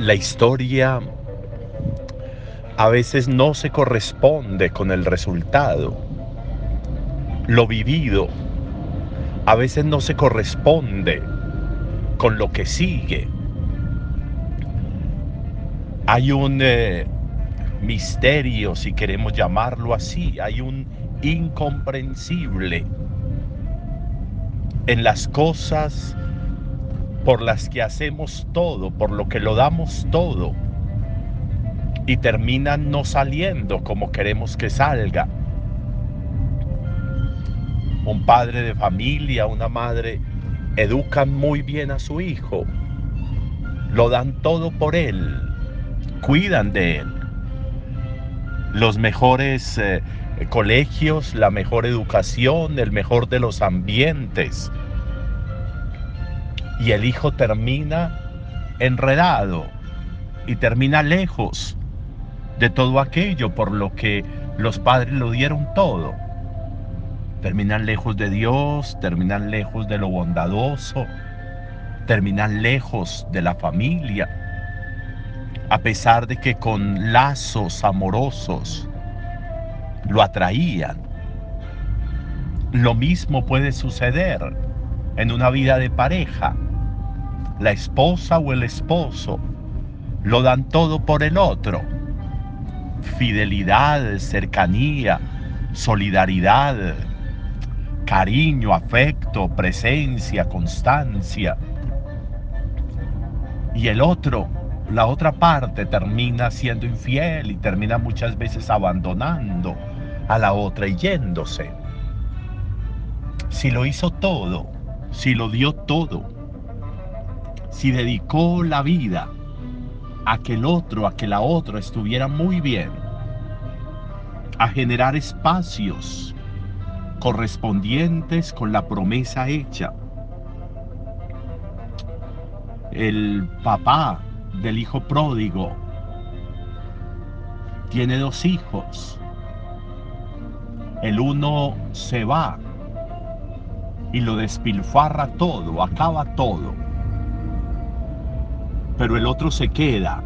la historia a veces no se corresponde con el resultado. Lo vivido a veces no se corresponde con lo que sigue. Hay un eh, misterio, si queremos llamarlo así, hay un incomprensible en las cosas por las que hacemos todo, por lo que lo damos todo, y terminan no saliendo como queremos que salga. Un padre de familia, una madre, educan muy bien a su hijo, lo dan todo por él, cuidan de él. Los mejores eh, colegios, la mejor educación, el mejor de los ambientes, y el hijo termina enredado y termina lejos de todo aquello por lo que los padres lo dieron todo. Terminan lejos de Dios, terminan lejos de lo bondadoso, terminan lejos de la familia, a pesar de que con lazos amorosos lo atraían. Lo mismo puede suceder en una vida de pareja la esposa o el esposo lo dan todo por el otro. Fidelidad, cercanía, solidaridad, cariño, afecto, presencia, constancia. Y el otro, la otra parte termina siendo infiel y termina muchas veces abandonando a la otra y yéndose. Si lo hizo todo, si lo dio todo, si dedicó la vida a que el otro, a que la otra estuviera muy bien, a generar espacios correspondientes con la promesa hecha. El papá del hijo pródigo tiene dos hijos. El uno se va y lo despilfarra todo, acaba todo pero el otro se queda,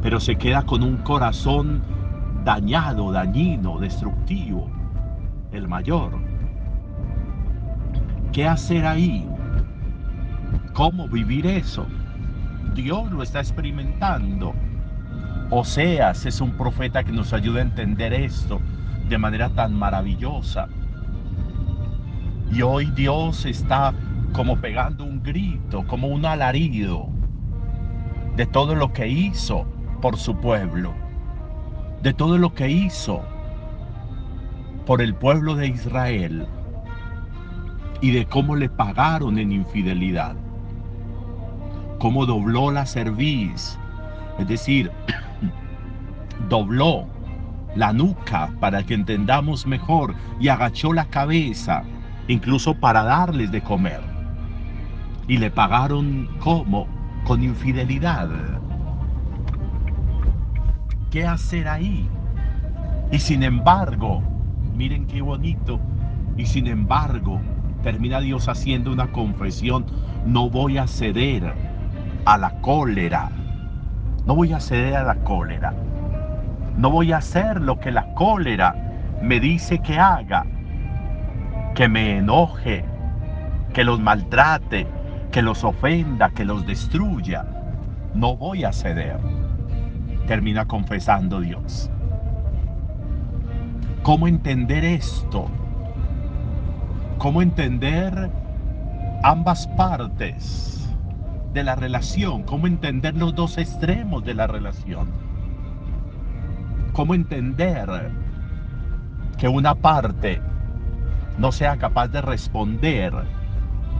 pero se queda con un corazón dañado, dañino, destructivo, el mayor. ¿Qué hacer ahí? ¿Cómo vivir eso? Dios lo está experimentando. Oseas es un profeta que nos ayuda a entender esto de manera tan maravillosa. Y hoy Dios está como pegando un grito, como un alarido de todo lo que hizo por su pueblo, de todo lo que hizo por el pueblo de Israel y de cómo le pagaron en infidelidad, cómo dobló la cerviz, es decir, dobló la nuca para que entendamos mejor y agachó la cabeza, incluso para darles de comer. Y le pagaron como con infidelidad. ¿Qué hacer ahí? Y sin embargo, miren qué bonito, y sin embargo, termina Dios haciendo una confesión, no voy a ceder a la cólera, no voy a ceder a la cólera, no voy a hacer lo que la cólera me dice que haga, que me enoje, que los maltrate, que los ofenda, que los destruya, no voy a ceder. Termina confesando Dios. ¿Cómo entender esto? ¿Cómo entender ambas partes de la relación? ¿Cómo entender los dos extremos de la relación? ¿Cómo entender que una parte no sea capaz de responder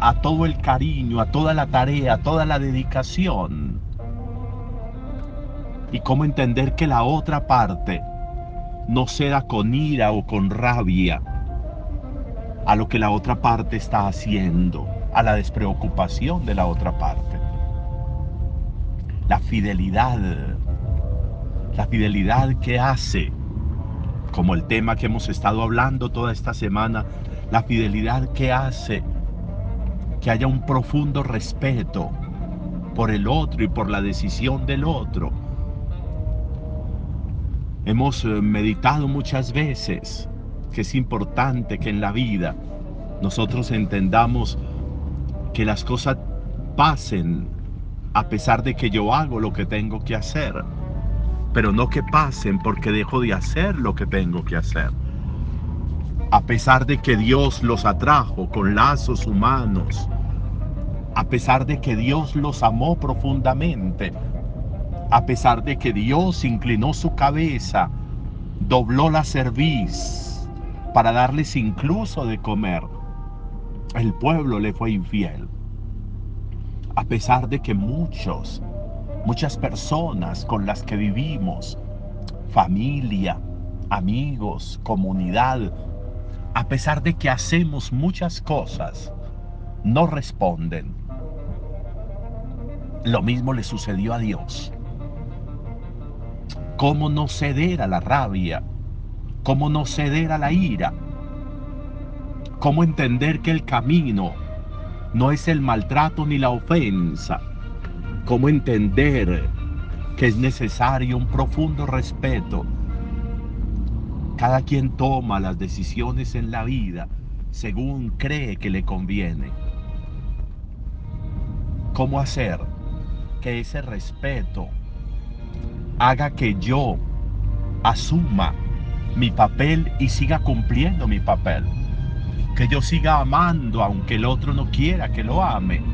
a todo el cariño, a toda la tarea, a toda la dedicación. Y cómo entender que la otra parte no ceda con ira o con rabia a lo que la otra parte está haciendo, a la despreocupación de la otra parte. La fidelidad, la fidelidad que hace, como el tema que hemos estado hablando toda esta semana, la fidelidad que hace que haya un profundo respeto por el otro y por la decisión del otro. Hemos eh, meditado muchas veces que es importante que en la vida nosotros entendamos que las cosas pasen a pesar de que yo hago lo que tengo que hacer, pero no que pasen porque dejo de hacer lo que tengo que hacer. A pesar de que Dios los atrajo con lazos humanos, a pesar de que Dios los amó profundamente, a pesar de que Dios inclinó su cabeza, dobló la cerviz para darles incluso de comer, el pueblo le fue infiel. A pesar de que muchos, muchas personas con las que vivimos, familia, amigos, comunidad, a pesar de que hacemos muchas cosas, no responden. Lo mismo le sucedió a Dios. ¿Cómo no ceder a la rabia? ¿Cómo no ceder a la ira? ¿Cómo entender que el camino no es el maltrato ni la ofensa? ¿Cómo entender que es necesario un profundo respeto? Cada quien toma las decisiones en la vida según cree que le conviene. ¿Cómo hacer que ese respeto haga que yo asuma mi papel y siga cumpliendo mi papel? Que yo siga amando aunque el otro no quiera que lo ame.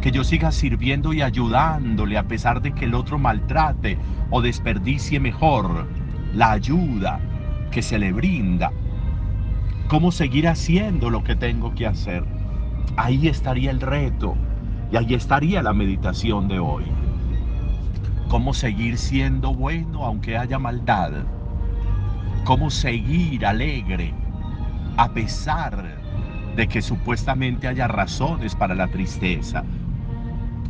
Que yo siga sirviendo y ayudándole a pesar de que el otro maltrate o desperdicie mejor la ayuda que se le brinda. Cómo seguir haciendo lo que tengo que hacer. Ahí estaría el reto y ahí estaría la meditación de hoy. Cómo seguir siendo bueno aunque haya maldad. Cómo seguir alegre a pesar de que supuestamente haya razones para la tristeza.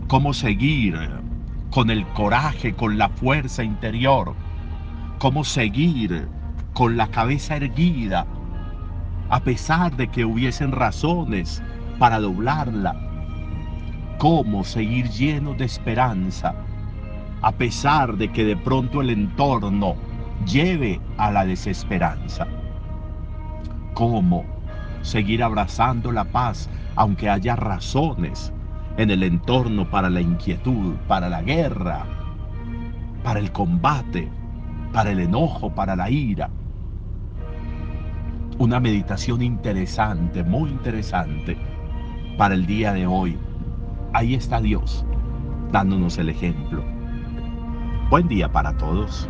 Cómo seguir con el coraje, con la fuerza interior. Cómo seguir con la cabeza erguida a pesar de que hubiesen razones para doblarla cómo seguir lleno de esperanza, a pesar de que de pronto el entorno lleve a la desesperanza. Cómo seguir abrazando la paz, aunque haya razones en el entorno para la inquietud, para la guerra, para el combate, para el enojo, para la ira. Una meditación interesante, muy interesante para el día de hoy Ahí está Dios dándonos el ejemplo. Buen día para todos.